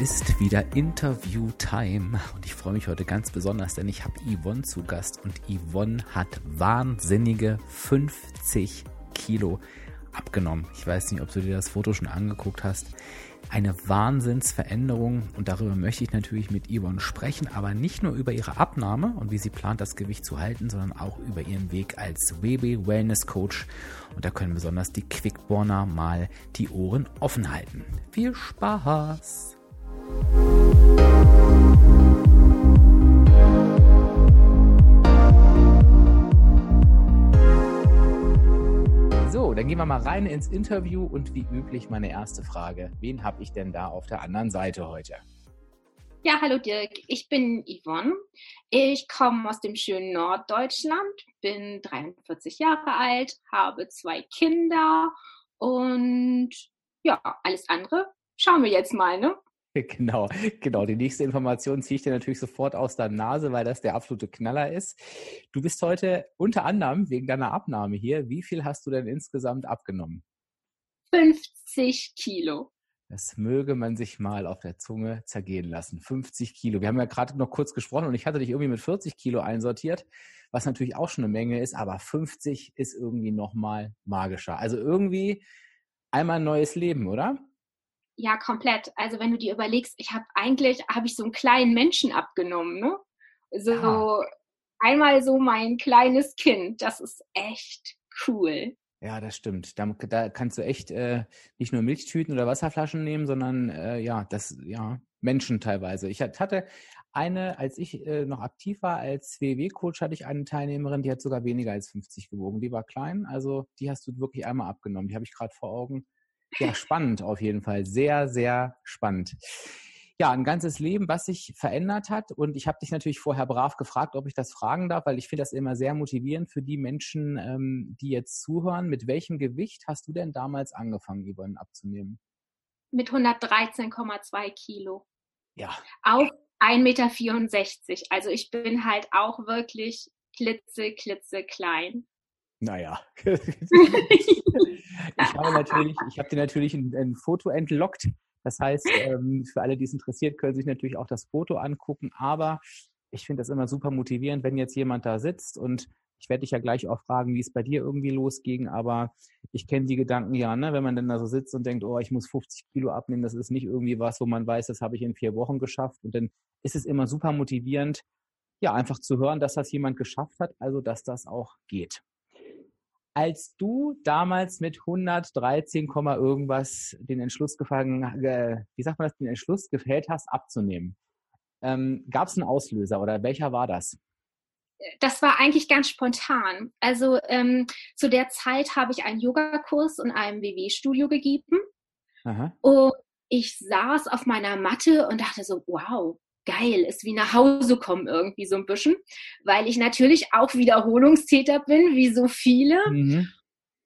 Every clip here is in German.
ist wieder Interview-Time und ich freue mich heute ganz besonders, denn ich habe Yvonne zu Gast und Yvonne hat wahnsinnige 50 Kilo abgenommen. Ich weiß nicht, ob du dir das Foto schon angeguckt hast. Eine Wahnsinnsveränderung und darüber möchte ich natürlich mit Yvonne sprechen, aber nicht nur über ihre Abnahme und wie sie plant, das Gewicht zu halten, sondern auch über ihren Weg als WB Wellness Coach. Und da können besonders die Quickborner mal die Ohren offen halten. Viel Spaß! So, dann gehen wir mal rein ins Interview und wie üblich meine erste Frage. Wen habe ich denn da auf der anderen Seite heute? Ja, hallo Dirk, ich bin Yvonne. Ich komme aus dem schönen Norddeutschland, bin 43 Jahre alt, habe zwei Kinder und ja, alles andere schauen wir jetzt mal, ne? Genau, genau. Die nächste Information ziehe ich dir natürlich sofort aus der Nase, weil das der absolute Knaller ist. Du bist heute unter anderem wegen deiner Abnahme hier. Wie viel hast du denn insgesamt abgenommen? 50 Kilo. Das möge man sich mal auf der Zunge zergehen lassen. 50 Kilo. Wir haben ja gerade noch kurz gesprochen und ich hatte dich irgendwie mit 40 Kilo einsortiert, was natürlich auch schon eine Menge ist, aber 50 ist irgendwie nochmal magischer. Also irgendwie einmal ein neues Leben, oder? Ja, komplett. Also wenn du dir überlegst, ich habe eigentlich, habe ich so einen kleinen Menschen abgenommen, ne? So ja. einmal so mein kleines Kind. Das ist echt cool. Ja, das stimmt. Da, da kannst du echt äh, nicht nur Milchtüten oder Wasserflaschen nehmen, sondern äh, ja, das, ja, Menschen teilweise. Ich hatte eine, als ich äh, noch aktiv war als WW-Coach, hatte ich eine Teilnehmerin, die hat sogar weniger als 50 gewogen. Die war klein, also die hast du wirklich einmal abgenommen. Die habe ich gerade vor Augen. Ja, spannend auf jeden Fall. Sehr, sehr spannend. Ja, ein ganzes Leben, was sich verändert hat. Und ich habe dich natürlich vorher brav gefragt, ob ich das fragen darf, weil ich finde das immer sehr motivierend für die Menschen, ähm, die jetzt zuhören. Mit welchem Gewicht hast du denn damals angefangen, Yvonne, abzunehmen? Mit 113,2 Kilo. Ja. Auf 1,64 Meter. Also ich bin halt auch wirklich klitze, klitze klein. Naja. ich habe natürlich, ich habe dir natürlich ein, ein, Foto entlockt. Das heißt, ähm, für alle, die es interessiert, können sich natürlich auch das Foto angucken. Aber ich finde das immer super motivierend, wenn jetzt jemand da sitzt und ich werde dich ja gleich auch fragen, wie es bei dir irgendwie losging, aber ich kenne die Gedanken ja, ne? wenn man dann da so sitzt und denkt, oh, ich muss 50 Kilo abnehmen, das ist nicht irgendwie was, wo man weiß, das habe ich in vier Wochen geschafft. Und dann ist es immer super motivierend, ja, einfach zu hören, dass das jemand geschafft hat, also dass das auch geht als du damals mit 113, irgendwas den Entschluss gefangen, wie sagt man das, den Entschluss gefällt hast, abzunehmen, ähm, gab es einen Auslöser oder welcher war das? Das war eigentlich ganz spontan. Also ähm, zu der Zeit habe ich einen Yogakurs in einem WW-Studio gegeben. Aha. Und ich saß auf meiner Matte und dachte so, wow, geil, ist wie nach Hause kommen irgendwie so ein bisschen, weil ich natürlich auch Wiederholungstäter bin, wie so viele. Mhm.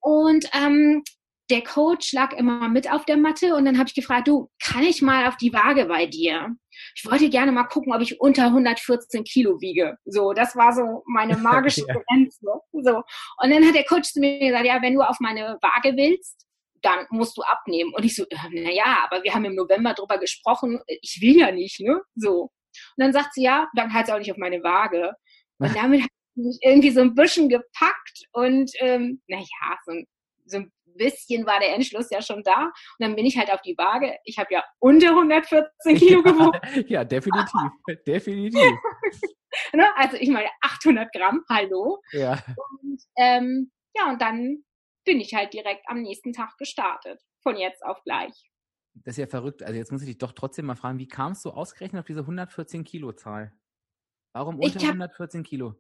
Und ähm, der Coach lag immer mit auf der Matte und dann habe ich gefragt, du, kann ich mal auf die Waage bei dir? Ich wollte gerne mal gucken, ob ich unter 114 Kilo wiege. So, das war so meine magische ja. Grenze. So. Und dann hat der Coach zu mir gesagt, ja, wenn du auf meine Waage willst, dann musst du abnehmen. Und ich so, äh, naja, aber wir haben im November drüber gesprochen, ich will ja nicht, ne? So. Und dann sagt sie, ja, dann halt sie auch nicht auf meine Waage. Und damit hat sie mich irgendwie so ein bisschen gepackt und ähm, naja, so ein, so ein bisschen war der Entschluss ja schon da. Und dann bin ich halt auf die Waage. Ich habe ja unter 114 Kilo gewogen. ja, definitiv. definitiv. ne? Also ich meine 800 Gramm, hallo. Ja. Und ähm, ja, und dann bin ich halt direkt am nächsten Tag gestartet. Von jetzt auf gleich. Das ist ja verrückt. Also jetzt muss ich dich doch trotzdem mal fragen, wie kamst du ausgerechnet auf diese 114 Kilo Zahl? Warum unter hab, 114 Kilo?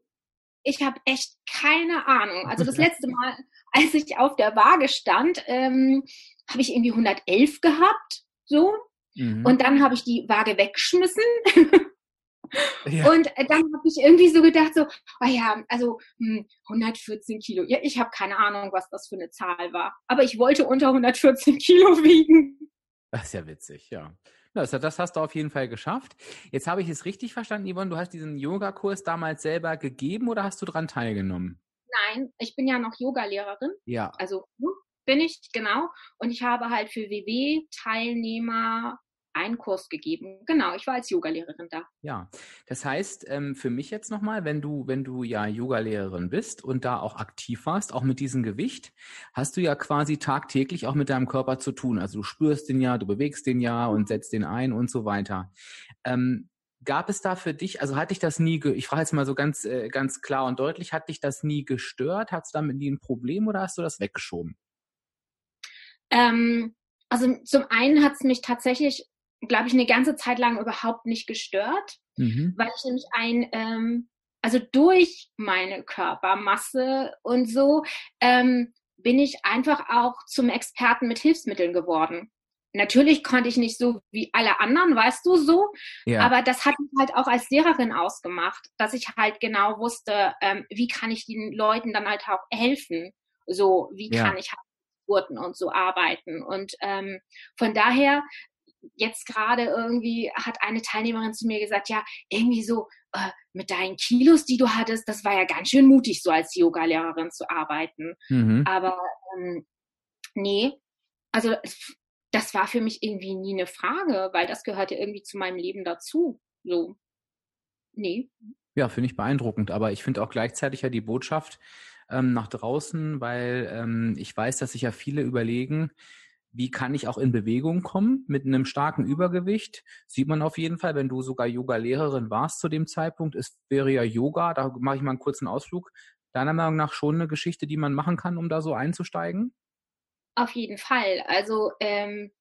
Ich habe echt keine Ahnung. Also das letzte Mal, als ich auf der Waage stand, ähm, habe ich irgendwie 111 gehabt. So. Mhm. Und dann habe ich die Waage weggeschmissen. ja. Und dann habe ich irgendwie so gedacht, so, oh ja, also hm, 114 Kilo. Ja, ich habe keine Ahnung, was das für eine Zahl war. Aber ich wollte unter 114 Kilo wiegen. Das ist ja witzig, ja. Das, das hast du auf jeden Fall geschafft. Jetzt habe ich es richtig verstanden, Yvonne, du hast diesen Yogakurs damals selber gegeben oder hast du daran teilgenommen? Nein, ich bin ja noch Yogalehrerin. Ja. Also hm, bin ich, genau. Und ich habe halt für WW-Teilnehmer einen Kurs gegeben. Genau, ich war als Yogalehrerin da. Ja, das heißt ähm, für mich jetzt nochmal, wenn du, wenn du ja Yogalehrerin bist und da auch aktiv warst, auch mit diesem Gewicht, hast du ja quasi tagtäglich auch mit deinem Körper zu tun. Also du spürst den ja, du bewegst den ja und setzt den ein und so weiter. Ähm, gab es da für dich, also hat dich das nie, ich frage jetzt mal so ganz, äh, ganz klar und deutlich, hat dich das nie gestört? Hat es damit nie ein Problem oder hast du das weggeschoben? Ähm, also zum einen hat es mich tatsächlich glaube ich, eine ganze Zeit lang überhaupt nicht gestört, mhm. weil ich nämlich ein, ähm, also durch meine Körpermasse und so, ähm, bin ich einfach auch zum Experten mit Hilfsmitteln geworden. Natürlich konnte ich nicht so wie alle anderen, weißt du so, ja. aber das hat mich halt auch als Lehrerin ausgemacht, dass ich halt genau wusste, ähm, wie kann ich den Leuten dann halt auch helfen, so wie ja. kann ich halt Geburten und so arbeiten und ähm, von daher jetzt gerade irgendwie hat eine Teilnehmerin zu mir gesagt, ja, irgendwie so äh, mit deinen Kilos, die du hattest, das war ja ganz schön mutig, so als Yoga-Lehrerin zu arbeiten. Mhm. Aber ähm, nee, also das war für mich irgendwie nie eine Frage, weil das gehört ja irgendwie zu meinem Leben dazu. So, nee. Ja, finde ich beeindruckend. Aber ich finde auch gleichzeitig ja die Botschaft ähm, nach draußen, weil ähm, ich weiß, dass sich ja viele überlegen, wie kann ich auch in Bewegung kommen mit einem starken Übergewicht? Sieht man auf jeden Fall, wenn du sogar Yoga-Lehrerin warst zu dem Zeitpunkt. Es wäre ja Yoga, da mache ich mal einen kurzen Ausflug. Deiner Meinung nach schon eine Geschichte, die man machen kann, um da so einzusteigen? Auf jeden Fall. Also ähm,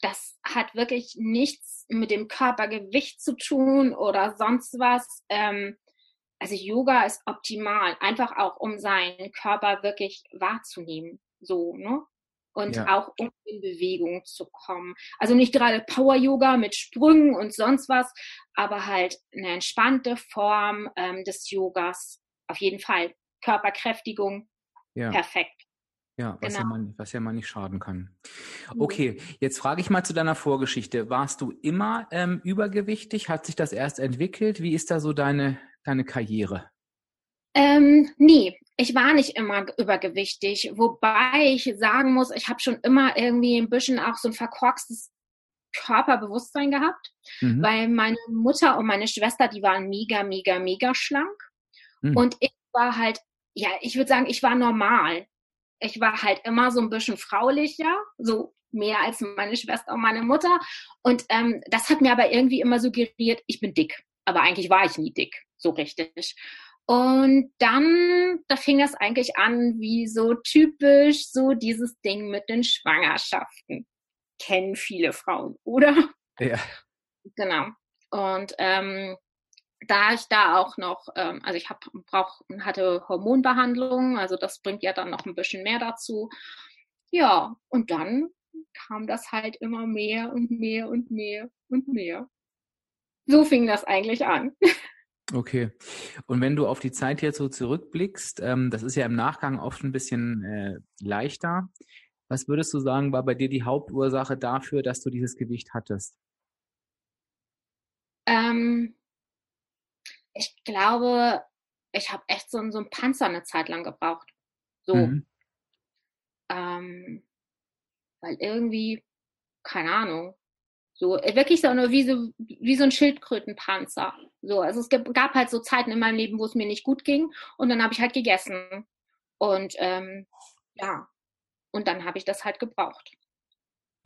das hat wirklich nichts mit dem Körpergewicht zu tun oder sonst was. Ähm, also Yoga ist optimal, einfach auch um seinen Körper wirklich wahrzunehmen. So, ne? Und ja. auch um in Bewegung zu kommen. Also nicht gerade Power Yoga mit Sprüngen und sonst was, aber halt eine entspannte Form ähm, des Yogas. Auf jeden Fall. Körperkräftigung. Ja. Perfekt. Ja, was, genau. ja man, was ja man nicht schaden kann. Mhm. Okay, jetzt frage ich mal zu deiner Vorgeschichte. Warst du immer ähm, übergewichtig? Hat sich das erst entwickelt? Wie ist da so deine, deine Karriere? Ähm, nee, ich war nicht immer übergewichtig, wobei ich sagen muss, ich habe schon immer irgendwie ein bisschen auch so ein verkorkstes Körperbewusstsein gehabt, mhm. weil meine Mutter und meine Schwester, die waren mega, mega, mega schlank. Mhm. Und ich war halt, ja, ich würde sagen, ich war normal. Ich war halt immer so ein bisschen fraulicher, so mehr als meine Schwester und meine Mutter. Und ähm, das hat mir aber irgendwie immer suggeriert, ich bin dick. Aber eigentlich war ich nie dick, so richtig. Und dann, da fing das eigentlich an, wie so typisch so dieses Ding mit den Schwangerschaften. Kennen viele Frauen, oder? Ja. Genau. Und ähm, da ich da auch noch, ähm, also ich hab, brauch, hatte Hormonbehandlung, also das bringt ja dann noch ein bisschen mehr dazu. Ja, und dann kam das halt immer mehr und mehr und mehr und mehr. So fing das eigentlich an. Okay. Und wenn du auf die Zeit jetzt so zurückblickst, ähm, das ist ja im Nachgang oft ein bisschen äh, leichter. Was würdest du sagen, war bei dir die Hauptursache dafür, dass du dieses Gewicht hattest? Ähm, ich glaube, ich habe echt so, so einen Panzer eine Zeit lang gebraucht. So. Mhm. Ähm, weil irgendwie, keine Ahnung, so, äh, wirklich so nur wie so, wie so ein Schildkrötenpanzer. So, also es gab halt so Zeiten in meinem Leben, wo es mir nicht gut ging und dann habe ich halt gegessen. Und ähm, ja, und dann habe ich das halt gebraucht.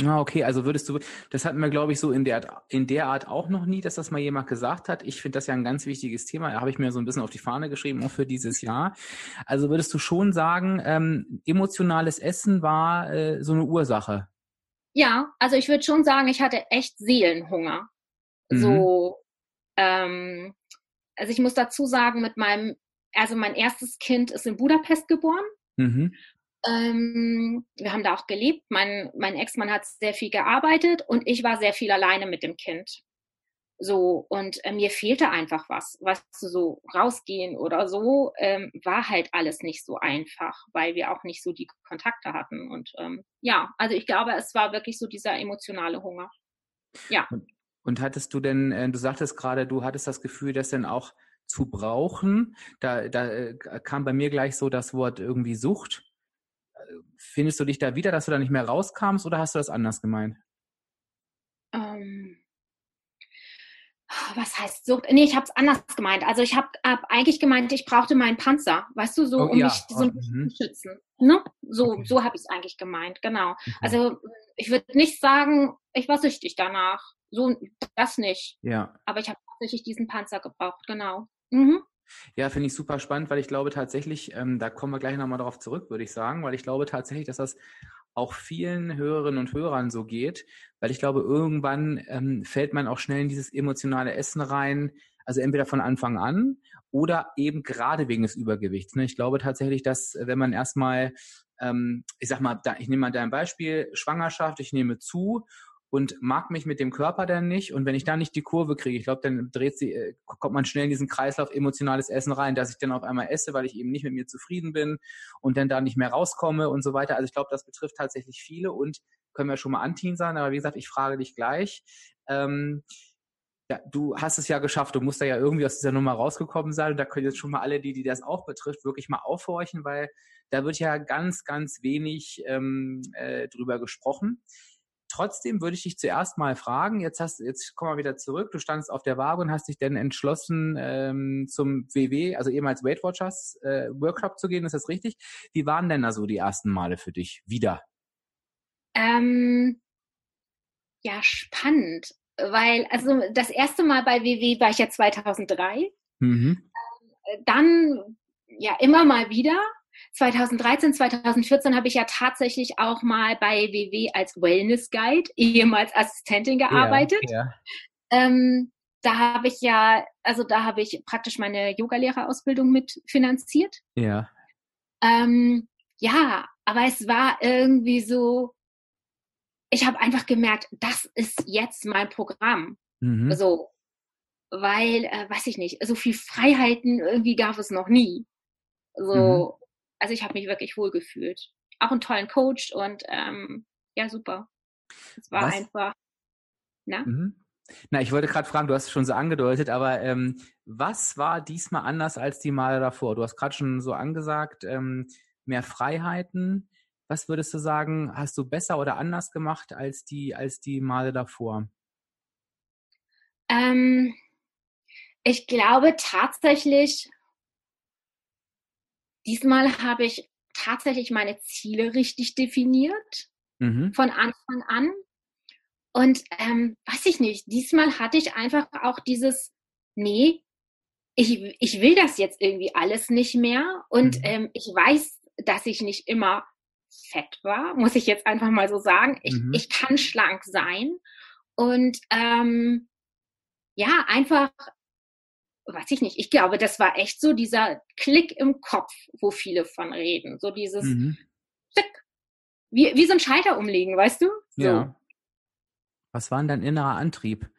Ah, okay, also würdest du, das hatten wir, glaube ich, so in der, in der Art auch noch nie, dass das mal jemand gesagt hat. Ich finde das ja ein ganz wichtiges Thema. Da habe ich mir so ein bisschen auf die Fahne geschrieben, auch für dieses Jahr. Also würdest du schon sagen, ähm, emotionales Essen war äh, so eine Ursache ja, also ich würde schon sagen, ich hatte echt Seelenhunger. Mhm. So, ähm, also ich muss dazu sagen, mit meinem, also mein erstes Kind ist in Budapest geboren. Mhm. ähm, wir haben da auch gelebt. Mein, mein Ex-Mann hat sehr viel gearbeitet und ich war sehr viel alleine mit dem Kind. So, und äh, mir fehlte einfach was. Was so rausgehen oder so, ähm, war halt alles nicht so einfach, weil wir auch nicht so die Kontakte hatten. Und ähm, ja, also ich glaube, es war wirklich so dieser emotionale Hunger. Ja. Und, und hattest du denn, äh, du sagtest gerade, du hattest das Gefühl, das denn auch zu brauchen. Da, da äh, kam bei mir gleich so das Wort irgendwie Sucht. Findest du dich da wieder, dass du da nicht mehr rauskamst oder hast du das anders gemeint? Ähm, was heißt Sucht? Nee, ich habe es anders gemeint. Also ich habe hab eigentlich gemeint, ich brauchte meinen Panzer, weißt du, so oh, um ja. mich so ein oh, bisschen zu schützen. Ne? So, okay. so habe ich es eigentlich gemeint, genau. Okay. Also ich würde nicht sagen, ich war süchtig danach. So, das nicht. Ja. Aber ich habe tatsächlich diesen Panzer gebraucht, genau. Mhm. Ja, finde ich super spannend, weil ich glaube tatsächlich, ähm, da kommen wir gleich nochmal darauf zurück, würde ich sagen, weil ich glaube tatsächlich, dass das auch vielen Hörerinnen und Hörern so geht, weil ich glaube, irgendwann ähm, fällt man auch schnell in dieses emotionale Essen rein, also entweder von Anfang an oder eben gerade wegen des Übergewichts. Ne? Ich glaube tatsächlich, dass wenn man erstmal, ähm, ich sag mal, da, ich nehme mal dein Beispiel, Schwangerschaft, ich nehme zu und mag mich mit dem Körper dann nicht. Und wenn ich da nicht die Kurve kriege, ich glaube, dann dreht sie, äh, kommt man schnell in diesen Kreislauf emotionales Essen rein, dass ich dann auf einmal esse, weil ich eben nicht mit mir zufrieden bin und dann da nicht mehr rauskomme und so weiter. Also ich glaube, das betrifft tatsächlich viele und können wir schon mal anteasern, sein. Aber wie gesagt, ich frage dich gleich. Ähm, ja, du hast es ja geschafft, du musst da ja irgendwie aus dieser Nummer rausgekommen sein und da können jetzt schon mal alle, die, die das auch betrifft, wirklich mal aufhorchen, weil da wird ja ganz, ganz wenig ähm, äh, drüber gesprochen. Trotzdem würde ich dich zuerst mal fragen, jetzt hast jetzt kommen wir wieder zurück, du standst auf der Waage und hast dich dann entschlossen, ähm, zum WW, also ehemals Weight Watchers äh, Workshop zu gehen, ist das richtig? Wie waren denn da so die ersten Male für dich wieder? Ähm, ja, spannend, weil also das erste Mal bei WW war ich ja 2003. Mhm. Dann ja immer mal wieder 2013, 2014 habe ich ja tatsächlich auch mal bei WW als Wellness Guide, ehemals Assistentin gearbeitet. Ja, ja. Ähm, da habe ich ja, also da habe ich praktisch meine Yogalehrerausbildung mit finanziert. Ja. Ähm, ja, aber es war irgendwie so, ich habe einfach gemerkt, das ist jetzt mein Programm. Mhm. So, weil, äh, weiß ich nicht, so viel Freiheiten irgendwie gab es noch nie. So, mhm also ich habe mich wirklich wohl gefühlt. Auch einen tollen Coach und ähm, ja, super. Es war was? einfach. Na? Mhm. Na, ich wollte gerade fragen, du hast es schon so angedeutet, aber ähm, was war diesmal anders als die Male davor? Du hast gerade schon so angesagt, ähm, mehr Freiheiten. Was würdest du sagen, hast du besser oder anders gemacht als die, als die Male davor? Ähm, ich glaube tatsächlich, Diesmal habe ich tatsächlich meine Ziele richtig definiert mhm. von Anfang an. Und ähm, weiß ich nicht, diesmal hatte ich einfach auch dieses, nee, ich, ich will das jetzt irgendwie alles nicht mehr. Und mhm. ähm, ich weiß, dass ich nicht immer fett war, muss ich jetzt einfach mal so sagen. Ich, mhm. ich kann schlank sein. Und ähm, ja, einfach weiß ich nicht, ich glaube, das war echt so dieser Klick im Kopf, wo viele von reden. So dieses mhm. Klick. Wie, wie so ein Schalter umlegen, weißt du? So. Ja. Was war denn dein innerer Antrieb?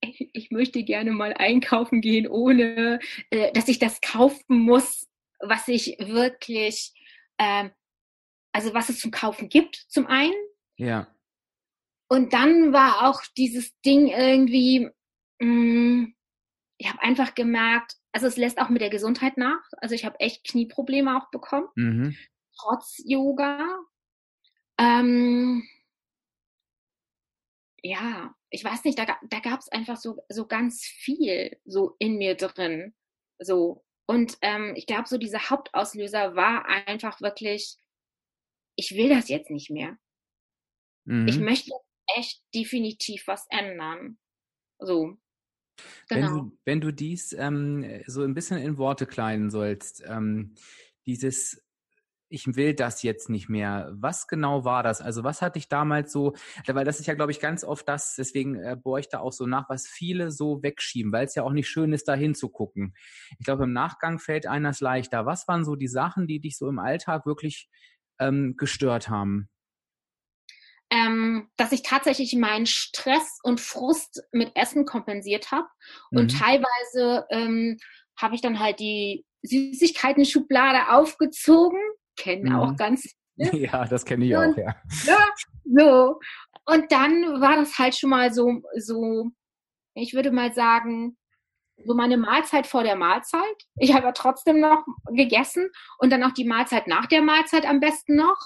Ich, ich möchte gerne mal einkaufen gehen, ohne äh, dass ich das kaufen muss, was ich wirklich, äh, also was es zum Kaufen gibt, zum einen. Ja und dann war auch dieses Ding irgendwie, mh, mm, ich habe einfach gemerkt, also es lässt auch mit der Gesundheit nach. Also ich habe echt Knieprobleme auch bekommen, mhm. trotz Yoga. Ähm, ja, ich weiß nicht, da, da gab es einfach so, so ganz viel so in mir drin. So. Und ähm, ich glaube, so dieser Hauptauslöser war einfach wirklich, ich will das jetzt nicht mehr. Mhm. Ich möchte echt definitiv was ändern. So. Genau. Wenn, du, wenn du dies ähm, so ein bisschen in Worte kleiden sollst, ähm, dieses ich will das jetzt nicht mehr. Was genau war das? Also was hatte ich damals so, weil das ist ja, glaube ich, ganz oft das, deswegen äh, bohre ich da auch so nach, was viele so wegschieben, weil es ja auch nicht schön ist, da hinzugucken. Ich glaube, im Nachgang fällt einer es leichter. Was waren so die Sachen, die dich so im Alltag wirklich ähm, gestört haben? Ähm, dass ich tatsächlich meinen Stress und Frust mit Essen kompensiert habe. Und mhm. teilweise ähm, habe ich dann halt die Süßigkeiten-Schublade aufgezogen kennen mhm. auch ganz viele. Ja, das kenne ich und, auch, ja. ja. So. Und dann war das halt schon mal so, so, ich würde mal sagen, so meine Mahlzeit vor der Mahlzeit. Ich habe trotzdem noch gegessen und dann auch die Mahlzeit nach der Mahlzeit am besten noch.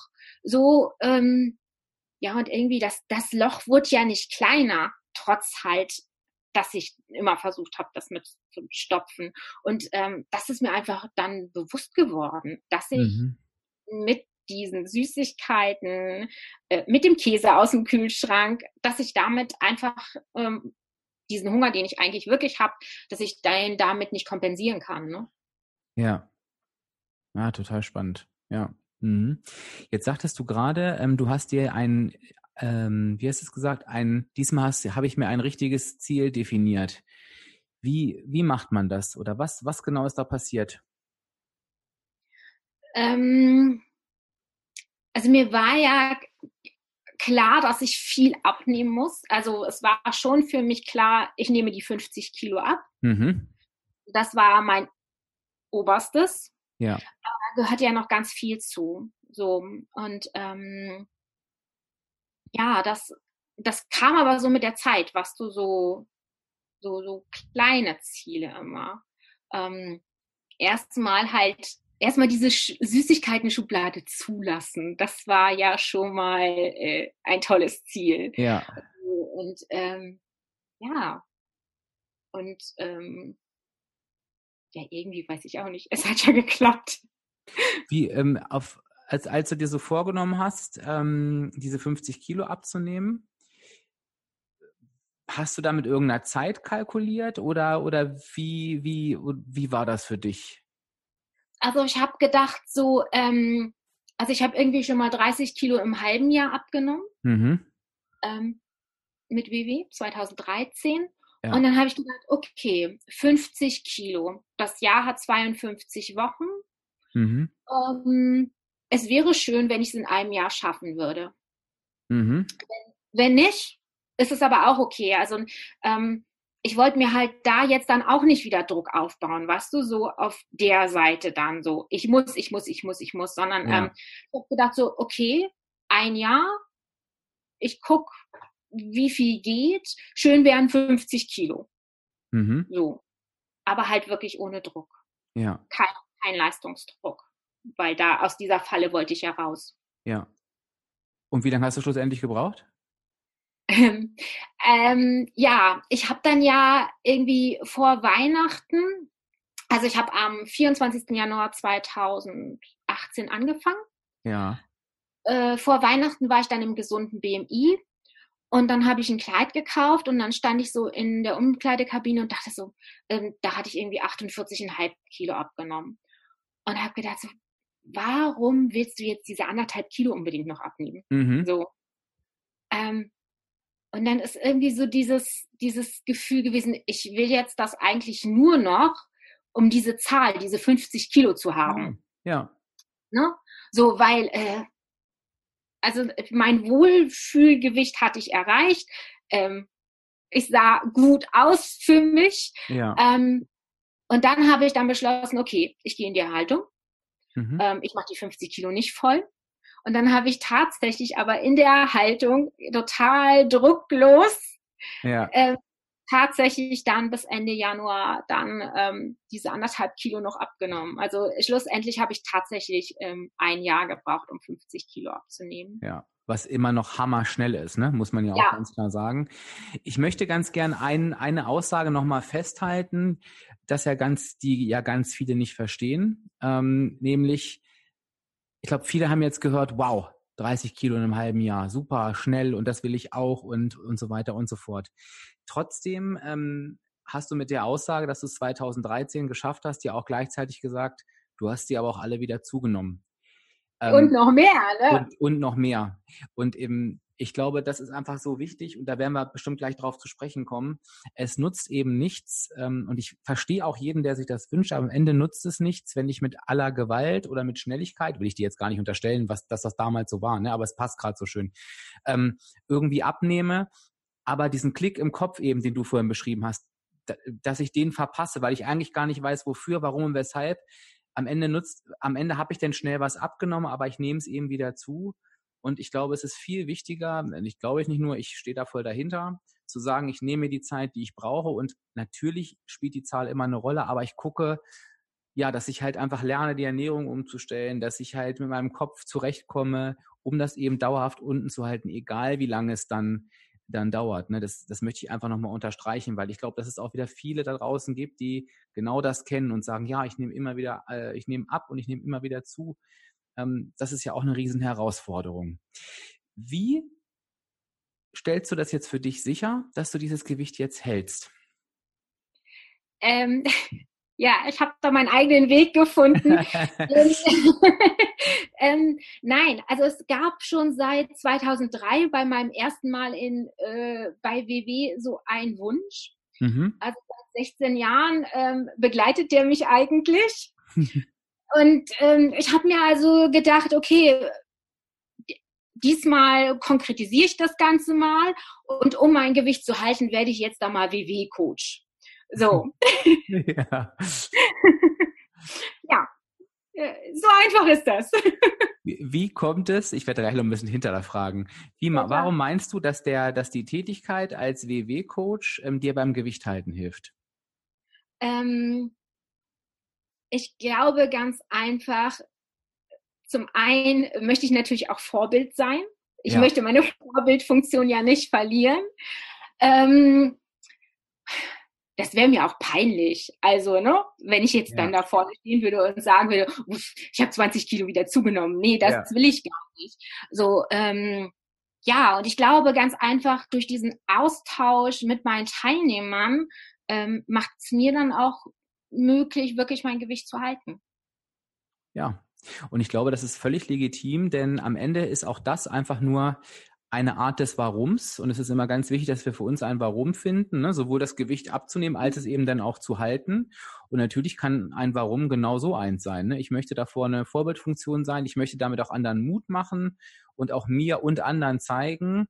So, ähm, ja, und irgendwie das, das Loch wurde ja nicht kleiner, trotz halt, dass ich immer versucht habe, das mit zu stopfen. Und ähm, das ist mir einfach dann bewusst geworden, dass ich mhm mit diesen Süßigkeiten, äh, mit dem Käse aus dem Kühlschrank, dass ich damit einfach ähm, diesen Hunger, den ich eigentlich wirklich habe, dass ich den damit nicht kompensieren kann. Ne? Ja. Ja, total spannend. Ja. Mhm. Jetzt sagtest du gerade, ähm, du hast dir ein, ähm, wie hast du es gesagt, ein, diesmal habe ich mir ein richtiges Ziel definiert. Wie, wie macht man das? Oder was, was genau ist da passiert? Ähm, also mir war ja klar, dass ich viel abnehmen muss. Also es war schon für mich klar, ich nehme die 50 Kilo ab. Mhm. Das war mein oberstes. Ja. da gehört ja noch ganz viel zu. So und ähm, ja, das das kam aber so mit der Zeit, was du so so so kleine Ziele immer. Ähm, erstmal halt erstmal diese Süßigkeiten-Schublade zulassen. Das war ja schon mal äh, ein tolles Ziel. Ja. Und ähm, ja. Und ähm, ja, irgendwie weiß ich auch nicht. Es hat ja geklappt. Wie, ähm, auf, als, als du dir so vorgenommen hast, ähm, diese 50 Kilo abzunehmen, hast du da mit irgendeiner Zeit kalkuliert oder, oder wie, wie, wie war das für dich? Also ich habe gedacht, so, ähm, also ich habe irgendwie schon mal 30 Kilo im halben Jahr abgenommen. Mhm. Ähm, mit WW 2013. Ja. Und dann habe ich gedacht, okay, 50 Kilo. Das Jahr hat 52 Wochen. Mhm. Ähm, es wäre schön, wenn ich es in einem Jahr schaffen würde. Mhm. Wenn, wenn, nicht, ist es aber auch okay. Also ähm, ich wollte mir halt da jetzt dann auch nicht wieder Druck aufbauen, weißt du, so auf der Seite dann so, ich muss, ich muss, ich muss, ich muss, sondern ja. ähm, ich habe gedacht so, okay, ein Jahr, ich guck, wie viel geht, schön wären 50 Kilo. Mhm. So. Aber halt wirklich ohne Druck. Ja. Kein, kein Leistungsdruck. Weil da aus dieser Falle wollte ich ja raus. Ja. Und wie lange hast du schlussendlich gebraucht? Ähm, ähm, ja, ich habe dann ja irgendwie vor Weihnachten, also ich habe am 24. Januar 2018 angefangen. Ja. Äh, vor Weihnachten war ich dann im gesunden BMI und dann habe ich ein Kleid gekauft und dann stand ich so in der Umkleidekabine und dachte so, ähm, da hatte ich irgendwie 48,5 Kilo abgenommen. Und habe gedacht so, warum willst du jetzt diese anderthalb Kilo unbedingt noch abnehmen? Mhm. So. Ähm, und dann ist irgendwie so dieses, dieses Gefühl gewesen, ich will jetzt das eigentlich nur noch, um diese Zahl, diese 50 Kilo zu haben. Ja. Ne? So, weil, äh, also mein Wohlfühlgewicht hatte ich erreicht. Ähm, ich sah gut aus für mich. Ja. Ähm, und dann habe ich dann beschlossen, okay, ich gehe in die Erhaltung. Mhm. Ähm, ich mache die 50 Kilo nicht voll. Und dann habe ich tatsächlich aber in der Haltung total drucklos ja. äh, tatsächlich dann bis Ende Januar dann ähm, diese anderthalb Kilo noch abgenommen. Also schlussendlich habe ich tatsächlich ähm, ein Jahr gebraucht, um 50 Kilo abzunehmen. Ja, was immer noch hammerschnell ist, ne? muss man ja auch ja. ganz klar sagen. Ich möchte ganz gern ein, eine Aussage nochmal festhalten, dass ja ganz, die ja ganz viele nicht verstehen, ähm, nämlich ich glaube, viele haben jetzt gehört, wow, 30 Kilo in einem halben Jahr, super, schnell und das will ich auch und, und so weiter und so fort. Trotzdem ähm, hast du mit der Aussage, dass du es 2013 geschafft hast, ja auch gleichzeitig gesagt, du hast sie aber auch alle wieder zugenommen. Ähm, und noch mehr, ne? Und, und noch mehr. Und eben, ich glaube, das ist einfach so wichtig und da werden wir bestimmt gleich drauf zu sprechen kommen. Es nutzt eben nichts ähm, und ich verstehe auch jeden, der sich das wünscht, aber am Ende nutzt es nichts, wenn ich mit aller Gewalt oder mit Schnelligkeit, will ich dir jetzt gar nicht unterstellen, was, dass das damals so war, ne? aber es passt gerade so schön, ähm, irgendwie abnehme, aber diesen Klick im Kopf eben, den du vorhin beschrieben hast, dass ich den verpasse, weil ich eigentlich gar nicht weiß, wofür, warum und weshalb. Am Ende nutzt, am Ende habe ich dann schnell was abgenommen, aber ich nehme es eben wieder zu und ich glaube, es ist viel wichtiger, ich glaube ich nicht nur, ich stehe da voll dahinter, zu sagen, ich nehme mir die Zeit, die ich brauche. Und natürlich spielt die Zahl immer eine Rolle, aber ich gucke, ja, dass ich halt einfach lerne, die Ernährung umzustellen, dass ich halt mit meinem Kopf zurechtkomme, um das eben dauerhaft unten zu halten, egal wie lange es dann dann dauert. Ne? Das, das möchte ich einfach nochmal unterstreichen, weil ich glaube, dass es auch wieder viele da draußen gibt, die genau das kennen und sagen, ja, ich nehme immer wieder, äh, ich nehme ab und ich nehme immer wieder zu ähm, das ist ja auch eine Riesenherausforderung. Wie stellst du das jetzt für dich sicher, dass du dieses Gewicht jetzt hältst? Ähm, ja, ich habe da meinen eigenen Weg gefunden. Ähm, nein, also es gab schon seit 2003 bei meinem ersten Mal in, äh, bei WW so einen Wunsch. Mhm. Also seit 16 Jahren ähm, begleitet der mich eigentlich. Und ähm, ich habe mir also gedacht, okay, diesmal konkretisiere ich das Ganze mal und um mein Gewicht zu halten, werde ich jetzt da mal WW-Coach. So. ja. ja. Äh, so einfach ist das. Wie kommt es? Ich werde gleich noch ein bisschen hinter da fragen. Wie, ja, warum meinst du, dass der, dass die Tätigkeit als WW-Coach ähm, dir beim Gewicht halten hilft? Ähm, ich glaube ganz einfach, zum einen möchte ich natürlich auch Vorbild sein. Ich ja. möchte meine Vorbildfunktion ja nicht verlieren. Ähm, das wäre mir auch peinlich. Also, ne, wenn ich jetzt ja. dann da vorne stehen würde und sagen würde, ich habe 20 Kilo wieder zugenommen. Nee, das ja. will ich gar nicht. So, ähm, ja, und ich glaube ganz einfach durch diesen Austausch mit meinen Teilnehmern ähm, macht es mir dann auch möglich, wirklich mein Gewicht zu halten. Ja, und ich glaube, das ist völlig legitim, denn am Ende ist auch das einfach nur eine Art des Warums. Und es ist immer ganz wichtig, dass wir für uns ein Warum finden, ne? sowohl das Gewicht abzunehmen, als es eben dann auch zu halten. Und natürlich kann ein Warum genauso eins sein. Ne? Ich möchte davor eine Vorbildfunktion sein. Ich möchte damit auch anderen Mut machen und auch mir und anderen zeigen,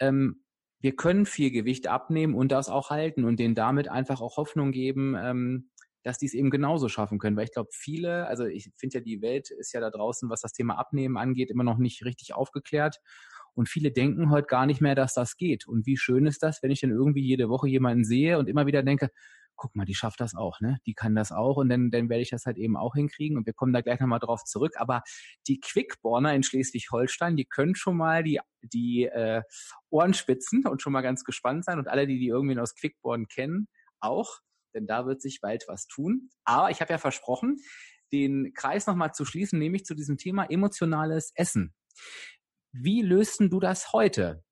ähm, wir können viel Gewicht abnehmen und das auch halten und denen damit einfach auch Hoffnung geben, ähm, dass die es eben genauso schaffen können. Weil ich glaube, viele, also ich finde ja, die Welt ist ja da draußen, was das Thema Abnehmen angeht, immer noch nicht richtig aufgeklärt. Und viele denken heute gar nicht mehr, dass das geht. Und wie schön ist das, wenn ich dann irgendwie jede Woche jemanden sehe und immer wieder denke, guck mal, die schafft das auch, ne? Die kann das auch und dann, dann werde ich das halt eben auch hinkriegen und wir kommen da gleich nochmal drauf zurück. Aber die Quickborner in Schleswig-Holstein, die können schon mal die, die äh, Ohren spitzen und schon mal ganz gespannt sein und alle, die die irgendwie aus Quickborn kennen, auch denn da wird sich bald was tun. Aber ich habe ja versprochen, den Kreis nochmal zu schließen, nämlich zu diesem Thema emotionales Essen. Wie lösten du das heute?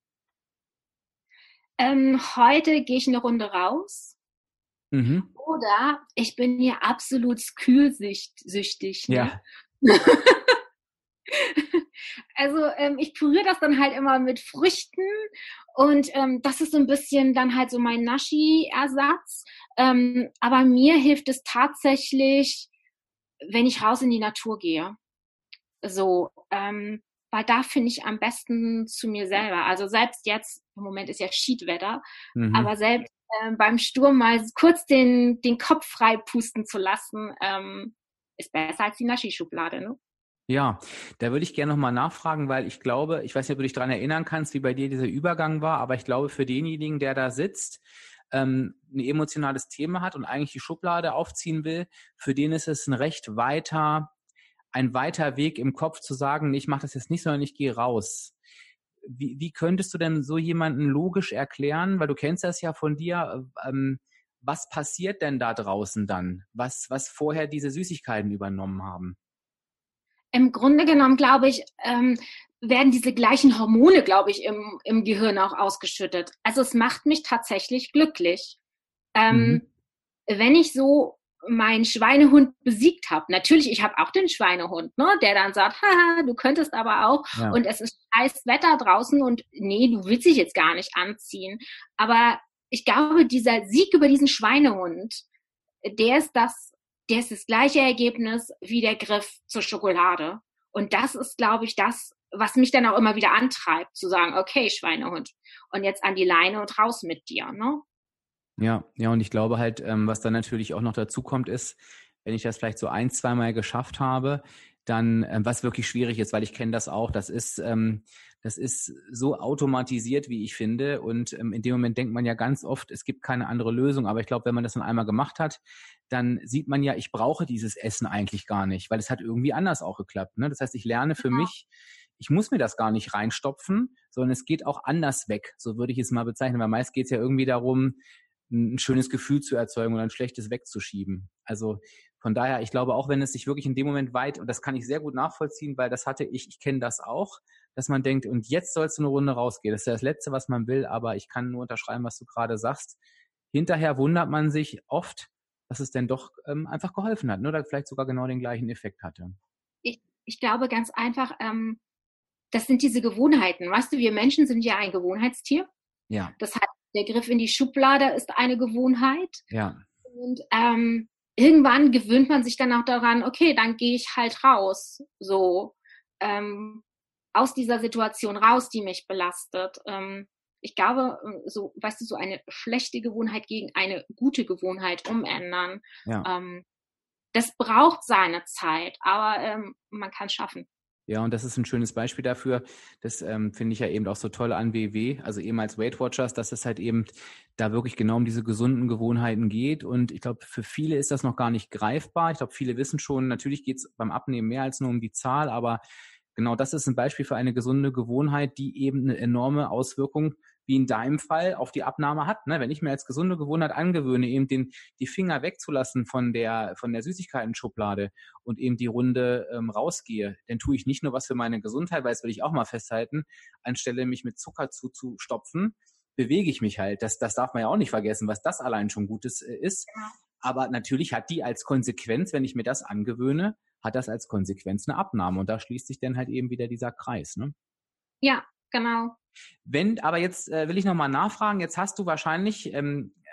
Ähm, heute gehe ich eine Runde raus. Mhm. Oder ich bin hier absolut kühlsüchtig. Ne? Ja. also ähm, ich püriere das dann halt immer mit Früchten und ähm, das ist so ein bisschen dann halt so mein Naschi-Ersatz. Ähm, aber mir hilft es tatsächlich, wenn ich raus in die Natur gehe. So, ähm, weil da finde ich am besten zu mir selber. Also selbst jetzt, im Moment ist ja Schiedwetter, mhm. aber selbst äh, beim Sturm mal kurz den, den Kopf frei pusten zu lassen, ähm, ist besser als die Naschi-Schublade, ne? Ja, da würde ich gerne nochmal nachfragen, weil ich glaube, ich weiß nicht, ob du dich daran erinnern kannst, wie bei dir dieser Übergang war, aber ich glaube, für denjenigen, der da sitzt, ähm, ein emotionales Thema hat und eigentlich die Schublade aufziehen will, für den ist es ein recht weiter, ein weiter Weg im Kopf zu sagen, ich mache das jetzt nicht, sondern ich gehe raus. Wie, wie könntest du denn so jemanden logisch erklären, weil du kennst das ja von dir, ähm, was passiert denn da draußen dann, was, was vorher diese Süßigkeiten übernommen haben? Im Grunde genommen, glaube ich, ähm, werden diese gleichen Hormone, glaube ich, im, im Gehirn auch ausgeschüttet. Also es macht mich tatsächlich glücklich. Ähm, mhm. Wenn ich so meinen Schweinehund besiegt habe. Natürlich, ich habe auch den Schweinehund, ne, der dann sagt, haha, du könntest aber auch ja. und es ist scheiß Wetter draußen und nee, du willst dich jetzt gar nicht anziehen. Aber ich glaube, dieser Sieg über diesen Schweinehund, der ist das, der ist das gleiche Ergebnis wie der Griff zur Schokolade. Und das ist, glaube ich, das, was mich dann auch immer wieder antreibt, zu sagen, okay, Schweinehund, und jetzt an die Leine und raus mit dir, ne? Ja, ja, und ich glaube halt, ähm, was dann natürlich auch noch dazu kommt, ist, wenn ich das vielleicht so ein, zweimal geschafft habe, dann, ähm, was wirklich schwierig ist, weil ich kenne das auch, das ist, ähm, das ist so automatisiert, wie ich finde. Und in dem Moment denkt man ja ganz oft, es gibt keine andere Lösung. Aber ich glaube, wenn man das dann einmal gemacht hat, dann sieht man ja, ich brauche dieses Essen eigentlich gar nicht, weil es hat irgendwie anders auch geklappt. Ne? Das heißt, ich lerne für ja. mich, ich muss mir das gar nicht reinstopfen, sondern es geht auch anders weg. So würde ich es mal bezeichnen, weil meist geht es ja irgendwie darum, ein schönes Gefühl zu erzeugen oder ein schlechtes wegzuschieben. Also von daher, ich glaube, auch wenn es sich wirklich in dem Moment weit, und das kann ich sehr gut nachvollziehen, weil das hatte ich, ich kenne das auch, dass man denkt, und jetzt sollst du eine Runde rausgehen. Das ist ja das Letzte, was man will, aber ich kann nur unterschreiben, was du gerade sagst. Hinterher wundert man sich oft, dass es denn doch ähm, einfach geholfen hat, ne? oder vielleicht sogar genau den gleichen Effekt hatte. Ich, ich glaube ganz einfach, ähm, das sind diese Gewohnheiten. Weißt du, wir Menschen sind ja ein Gewohnheitstier. Ja. Das heißt, der Griff in die Schublade ist eine Gewohnheit. Ja. Und ähm, irgendwann gewöhnt man sich dann auch daran, okay, dann gehe ich halt raus, so ähm, aus dieser Situation raus, die mich belastet. Ähm, ich glaube, so, weißt du, so eine schlechte Gewohnheit gegen eine gute Gewohnheit umändern. Ja. Ähm, das braucht seine Zeit, aber ähm, man kann es schaffen. Ja, und das ist ein schönes Beispiel dafür. Das ähm, finde ich ja eben auch so toll an WW, also ehemals Weight Watchers, dass es halt eben da wirklich genau um diese gesunden Gewohnheiten geht. Und ich glaube, für viele ist das noch gar nicht greifbar. Ich glaube, viele wissen schon, natürlich geht es beim Abnehmen mehr als nur um die Zahl, aber genau das ist ein Beispiel für eine gesunde Gewohnheit, die eben eine enorme Auswirkung wie in deinem Fall auf die Abnahme hat. Ne? Wenn ich mir als gesunde Gewohnheit angewöhne, eben den, die Finger wegzulassen von der, von der Süßigkeiten-Schublade und eben die Runde ähm, rausgehe, dann tue ich nicht nur was für meine Gesundheit, weil das will ich auch mal festhalten, anstelle mich mit Zucker zuzustopfen, bewege ich mich halt. Das, das darf man ja auch nicht vergessen, was das allein schon Gutes äh, ist. Genau. Aber natürlich hat die als Konsequenz, wenn ich mir das angewöhne, hat das als Konsequenz eine Abnahme. Und da schließt sich dann halt eben wieder dieser Kreis. Ne? Ja, genau. Wenn, aber jetzt äh, will ich nochmal nachfragen, jetzt hast du wahrscheinlich ähm, äh,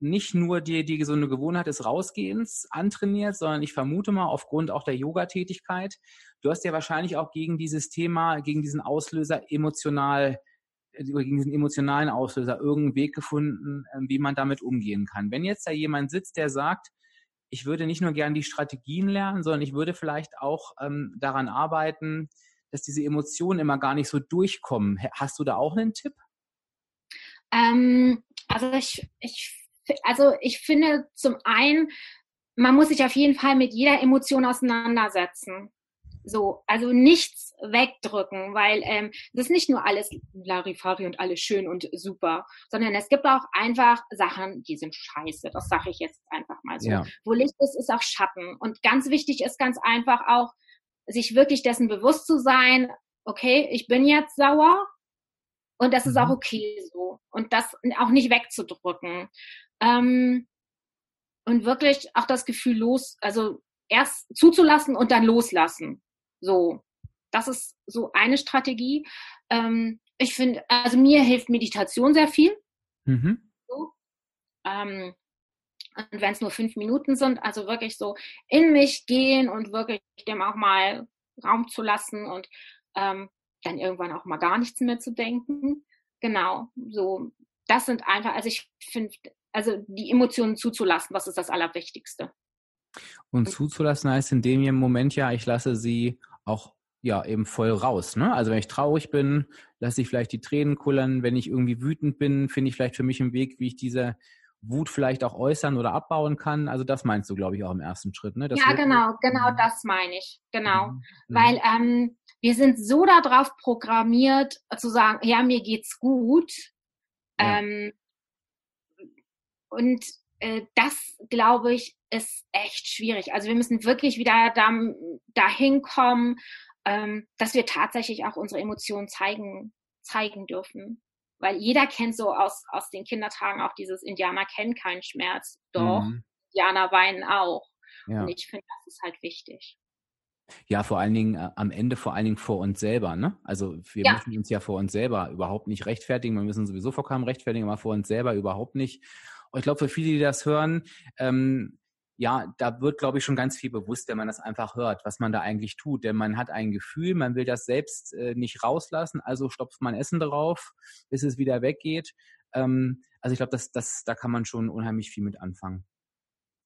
nicht nur die, die gesunde Gewohnheit des Rausgehens antrainiert, sondern ich vermute mal aufgrund auch der Yoga-Tätigkeit, du hast ja wahrscheinlich auch gegen dieses Thema, gegen diesen Auslöser emotional, äh, gegen diesen emotionalen Auslöser irgendeinen Weg gefunden, äh, wie man damit umgehen kann. Wenn jetzt da jemand sitzt, der sagt, ich würde nicht nur gern die Strategien lernen, sondern ich würde vielleicht auch ähm, daran arbeiten, dass diese Emotionen immer gar nicht so durchkommen. Hast du da auch einen Tipp? Ähm, also ich, ich, also ich finde zum einen, man muss sich auf jeden Fall mit jeder Emotion auseinandersetzen. So, also nichts wegdrücken, weil ähm, das ist nicht nur alles Larifari und alles schön und super, sondern es gibt auch einfach Sachen, die sind scheiße. Das sage ich jetzt einfach mal so. Ja. Wo Licht ist, ist auch Schatten. Und ganz wichtig ist ganz einfach auch, sich wirklich dessen bewusst zu sein, okay, ich bin jetzt sauer und das ist auch mhm. okay so. Und das auch nicht wegzudrücken. Ähm, und wirklich auch das Gefühl los, also erst zuzulassen und dann loslassen. So. Das ist so eine Strategie. Ähm, ich finde, also mir hilft Meditation sehr viel. Mhm. So. Ähm, und wenn es nur fünf Minuten sind, also wirklich so in mich gehen und wirklich dem auch mal Raum zu lassen und ähm, dann irgendwann auch mal gar nichts mehr zu denken. Genau, so, das sind einfach, also ich finde, also die Emotionen zuzulassen, was ist das Allerwichtigste. Und zuzulassen heißt in dem Moment ja, ich lasse sie auch ja eben voll raus. Ne? Also wenn ich traurig bin, lasse ich vielleicht die Tränen kullern. Wenn ich irgendwie wütend bin, finde ich vielleicht für mich einen Weg, wie ich diese Wut vielleicht auch äußern oder abbauen kann. Also das meinst du, glaube ich, auch im ersten Schritt. Ne? Das ja, genau, genau mhm. das meine ich. Genau. Mhm. mhm. Weil ähm, wir sind so darauf programmiert, zu sagen, ja, mir geht's gut. Ja. Ähm, und äh, das, glaube ich, ist echt schwierig. Also wir müssen wirklich wieder da, dahin kommen, ähm, dass wir tatsächlich auch unsere Emotionen zeigen, zeigen dürfen weil jeder kennt so aus, aus den Kindertagen auch dieses Indianer kennen keinen Schmerz. Doch, mhm. Indianer weinen auch. Ja. Und ich finde, das ist halt wichtig. Ja, vor allen Dingen äh, am Ende vor allen Dingen vor uns selber, ne? Also wir ja. müssen uns ja vor uns selber überhaupt nicht rechtfertigen. Wir müssen sowieso vor keinem rechtfertigen, aber vor uns selber überhaupt nicht. Und ich glaube, für viele, die das hören, ähm, ja, da wird, glaube ich, schon ganz viel bewusst, wenn man das einfach hört, was man da eigentlich tut. Denn man hat ein Gefühl, man will das selbst äh, nicht rauslassen, also stopft man Essen drauf, bis es wieder weggeht. Ähm, also ich glaube, das, das, da kann man schon unheimlich viel mit anfangen.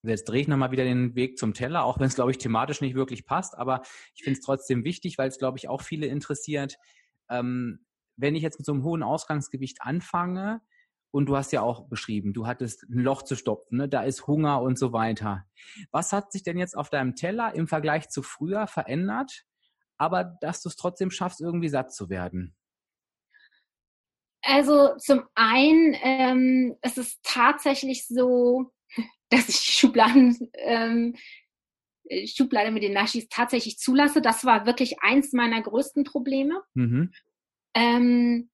Jetzt drehe ich nochmal wieder den Weg zum Teller, auch wenn es, glaube ich, thematisch nicht wirklich passt, aber ich finde es trotzdem wichtig, weil es, glaube ich, auch viele interessiert. Ähm, wenn ich jetzt mit so einem hohen Ausgangsgewicht anfange, und du hast ja auch beschrieben, du hattest ein Loch zu stopfen, ne? da ist Hunger und so weiter. Was hat sich denn jetzt auf deinem Teller im Vergleich zu früher verändert, aber dass du es trotzdem schaffst, irgendwie satt zu werden? Also zum einen, ähm, es ist tatsächlich so, dass ich Schubladen, ähm, äh, Schublade mit den Naschis tatsächlich zulasse. Das war wirklich eins meiner größten Probleme. Mhm. Ähm,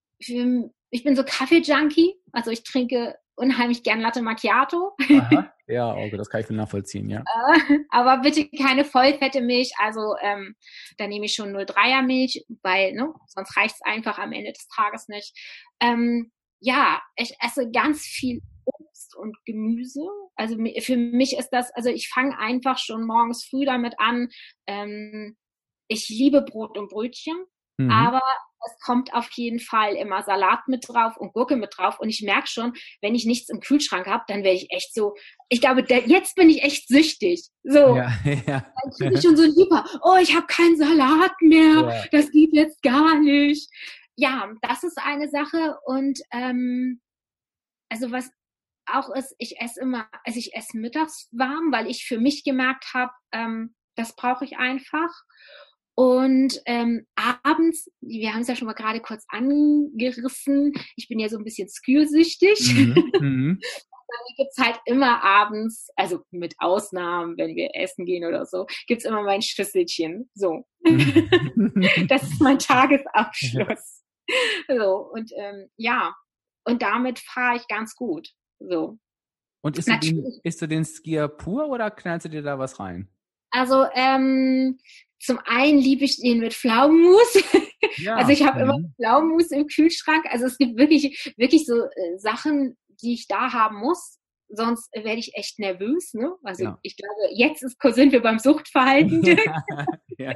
ich bin so Kaffee-Junkie, also ich trinke unheimlich gern Latte Macchiato. Aha. Ja, okay, das kann ich viel nachvollziehen, ja. Äh, aber bitte keine vollfette Milch, also ähm, da nehme ich schon 0,3er Milch, weil ne, sonst reicht es einfach am Ende des Tages nicht. Ähm, ja, ich esse ganz viel Obst und Gemüse. Also für mich ist das, also ich fange einfach schon morgens früh damit an. Ähm, ich liebe Brot und Brötchen, mhm. aber es kommt auf jeden Fall immer Salat mit drauf und Gurke mit drauf. Und ich merke schon, wenn ich nichts im Kühlschrank habe, dann werde ich echt so, ich glaube, jetzt bin ich echt süchtig. So. Ja, ja. Dann kriege ich schon so lieber, oh, ich habe keinen Salat mehr, ja. das geht jetzt gar nicht. Ja, das ist eine Sache. Und ähm, also was auch ist, ich esse immer, also ich esse mittags warm, weil ich für mich gemerkt habe, ähm, das brauche ich einfach. Und ähm, abends, wir haben es ja schon mal gerade kurz angerissen, ich bin ja so ein bisschen skürsüchtig. Mhm, mhm. dann gibt's halt immer abends, also mit Ausnahmen, wenn wir essen gehen oder so, gibt's immer mein Schüsselchen. So. Mhm. das ist mein Tagesabschluss. So, und ähm, ja, und damit fahre ich ganz gut. So. Und isst du, den, isst du den Skier pur oder knallst du dir da was rein? Also ähm, zum einen liebe ich den mit Pflaumenmus. Ja. Also ich habe immer mhm. Pflaumenmus im Kühlschrank. Also es gibt wirklich, wirklich so äh, Sachen, die ich da haben muss. Sonst werde ich echt nervös. Ne? Also ja. ich glaube, jetzt ist, sind wir beim Suchtverhalten. ja.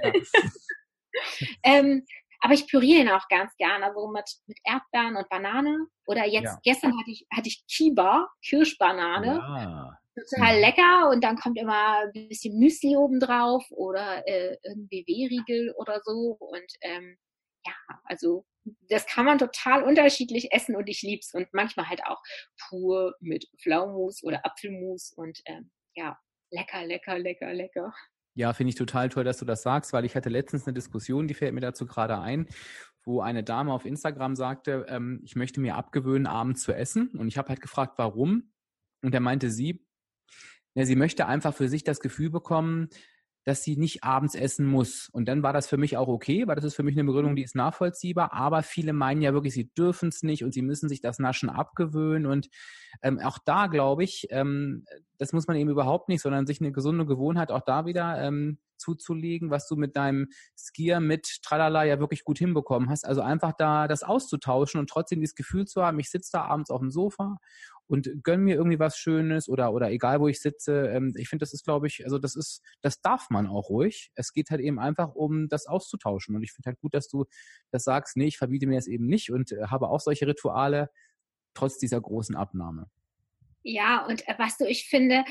ähm, aber ich püriere ihn auch ganz gerne, also mit, mit Erdbeeren und Banane. Oder jetzt, ja. gestern hatte ich, hatte ich Kiba, Kirschbanane. Ja. Total mhm. lecker und dann kommt immer ein bisschen Müsli oben drauf oder äh, irgendwie Wehriegel oder so. Und ähm, ja, also das kann man total unterschiedlich essen und ich lieb's. Und manchmal halt auch pur mit Pflaumus oder Apfelmus und ähm, ja, lecker, lecker, lecker, lecker. Ja, finde ich total toll, dass du das sagst, weil ich hatte letztens eine Diskussion, die fällt mir dazu gerade ein, wo eine Dame auf Instagram sagte, ähm, ich möchte mir abgewöhnen, abends zu essen. Und ich habe halt gefragt, warum. Und er meinte sie, ja, sie möchte einfach für sich das Gefühl bekommen, dass sie nicht abends essen muss. Und dann war das für mich auch okay, weil das ist für mich eine Begründung, die ist nachvollziehbar. Aber viele meinen ja wirklich, sie dürfen es nicht und sie müssen sich das Naschen abgewöhnen. Und ähm, auch da glaube ich, ähm, das muss man eben überhaupt nicht, sondern sich eine gesunde Gewohnheit auch da wieder ähm, zuzulegen, was du mit deinem Skier mit Tralala ja wirklich gut hinbekommen hast. Also einfach da das auszutauschen und trotzdem dieses Gefühl zu haben, ich sitze da abends auf dem Sofa und gönn mir irgendwie was Schönes oder, oder egal wo ich sitze. Ähm, ich finde, das ist, glaube ich, also das ist, das darf man auch ruhig. Es geht halt eben einfach um das auszutauschen. Und ich finde halt gut, dass du das sagst, nee, ich verbiete mir das eben nicht und äh, habe auch solche Rituale trotz dieser großen Abnahme. Ja, und äh, was du, ich finde,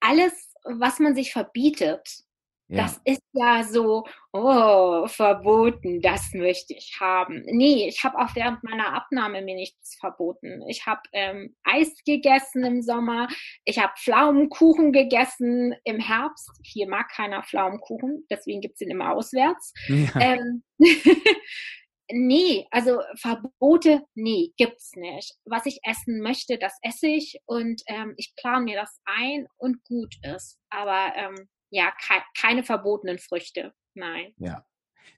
alles, was man sich verbietet, ja. Das ist ja so, oh, verboten, das möchte ich haben. Nee, ich habe auch während meiner Abnahme mir nichts verboten. Ich habe ähm, Eis gegessen im Sommer, ich habe Pflaumenkuchen gegessen im Herbst. Hier mag keiner Pflaumenkuchen, deswegen gibt's ihn immer auswärts. Ja. Ähm, nee, also Verbote, nee, gibt's nicht. Was ich essen möchte, das esse ich und ähm, ich plane mir das ein und gut ist. Aber ähm, ja, ke keine verbotenen Früchte. Nein. Ja.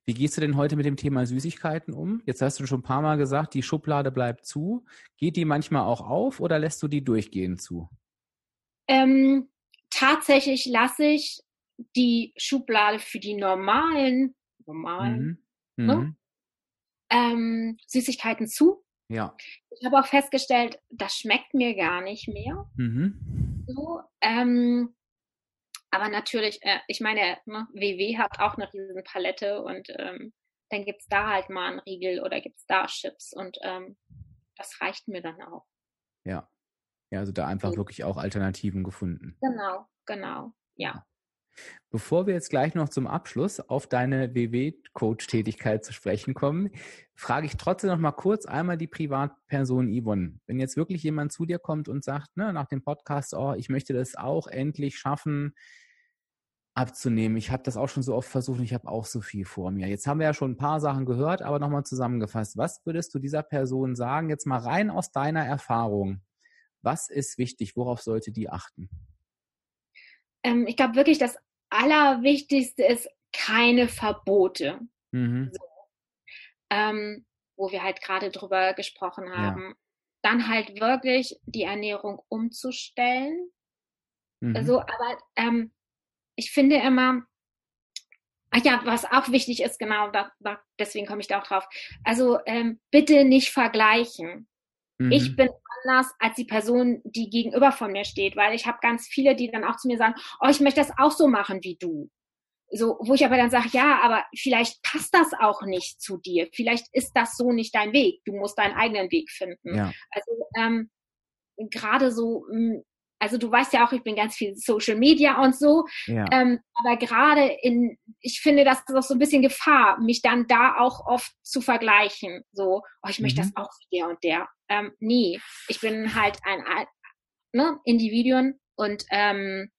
Wie gehst du denn heute mit dem Thema Süßigkeiten um? Jetzt hast du schon ein paar Mal gesagt, die Schublade bleibt zu. Geht die manchmal auch auf oder lässt du die durchgehend zu? Ähm, tatsächlich lasse ich die Schublade für die normalen, normalen mhm. Ne? Mhm. Ähm, Süßigkeiten zu. Ja. Ich habe auch festgestellt, das schmeckt mir gar nicht mehr. Mhm. So, ähm, aber natürlich, äh, ich meine, ne, WW hat auch eine riesen Palette und ähm, dann gibt es da halt mal einen Riegel oder gibt es da Chips und ähm, das reicht mir dann auch. Ja. Ja, also da einfach wirklich auch Alternativen gefunden. Genau, genau, ja. Bevor wir jetzt gleich noch zum Abschluss auf deine WW-Coach-Tätigkeit zu sprechen kommen, frage ich trotzdem noch mal kurz einmal die Privatperson Yvonne. Wenn jetzt wirklich jemand zu dir kommt und sagt, ne, nach dem Podcast, oh, ich möchte das auch endlich schaffen, abzunehmen. Ich habe das auch schon so oft versucht und ich habe auch so viel vor mir. Jetzt haben wir ja schon ein paar Sachen gehört, aber nochmal zusammengefasst. Was würdest du dieser Person sagen, jetzt mal rein aus deiner Erfahrung? Was ist wichtig? Worauf sollte die achten? Ähm, ich glaube wirklich, das Allerwichtigste ist keine Verbote. Mhm. So. Ähm, wo wir halt gerade drüber gesprochen haben. Ja. Dann halt wirklich die Ernährung umzustellen. Mhm. Also, aber ähm, ich finde immer, ach ja, was auch wichtig ist, genau, da, da, deswegen komme ich da auch drauf. Also ähm, bitte nicht vergleichen. Mhm. Ich bin anders als die Person, die gegenüber von mir steht, weil ich habe ganz viele, die dann auch zu mir sagen, oh, ich möchte das auch so machen wie du. So, wo ich aber dann sage, ja, aber vielleicht passt das auch nicht zu dir. Vielleicht ist das so nicht dein Weg. Du musst deinen eigenen Weg finden. Ja. Also ähm, gerade so also du weißt ja auch, ich bin ganz viel Social Media und so. Ja. Ähm, aber gerade in, ich finde, das ist auch so ein bisschen Gefahr, mich dann da auch oft zu vergleichen. So, oh, ich möchte mhm. das auch wie der und der. Ähm, nee, ich bin halt ein ne, Individuum und ähm,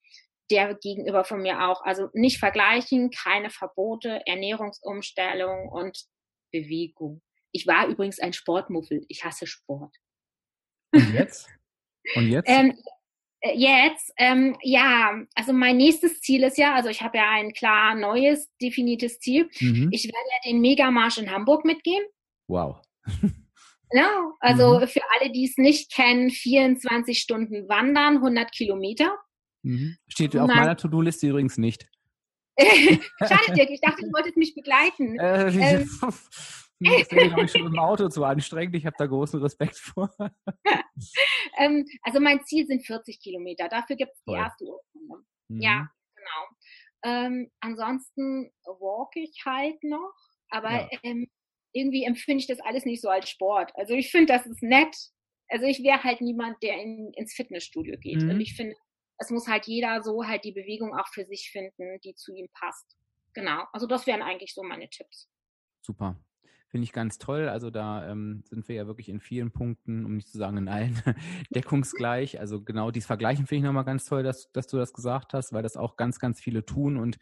der gegenüber von mir auch. Also nicht vergleichen, keine Verbote, Ernährungsumstellung und Bewegung. Ich war übrigens ein Sportmuffel. Ich hasse Sport. Und jetzt? Und jetzt? ähm, äh, jetzt, ähm, ja, also mein nächstes Ziel ist ja, also ich habe ja ein klar neues, definiertes Ziel. Mhm. Ich werde ja den Megamarsch in Hamburg mitgehen. Wow. ja, also mhm. für alle, die es nicht kennen, 24 Stunden wandern, 100 Kilometer. Mhm. Steht auf meiner To-Do-Liste übrigens nicht. Schade, Dirk, ich dachte, du wolltest mich begleiten. Äh, ähm, Das wäre, glaube ich, schon im Auto zu anstrengend. Ich habe da großen Respekt vor. ähm, also mein Ziel sind 40 Kilometer. Dafür gibt es die erste Urkunde. Mhm. Ja, genau. Ähm, ansonsten walk ich halt noch, aber ja. ähm, irgendwie empfinde ich das alles nicht so als Sport. Also ich finde, das ist nett. Also ich wäre halt niemand, der in, ins Fitnessstudio geht. Mhm. Und ich finde, es muss halt jeder so halt die Bewegung auch für sich finden, die zu ihm passt. Genau. Also das wären eigentlich so meine Tipps. Super. Finde ich ganz toll. Also da ähm, sind wir ja wirklich in vielen Punkten, um nicht zu sagen in allen, deckungsgleich. Also genau dieses Vergleichen finde ich nochmal ganz toll, dass, dass du das gesagt hast, weil das auch ganz, ganz viele tun und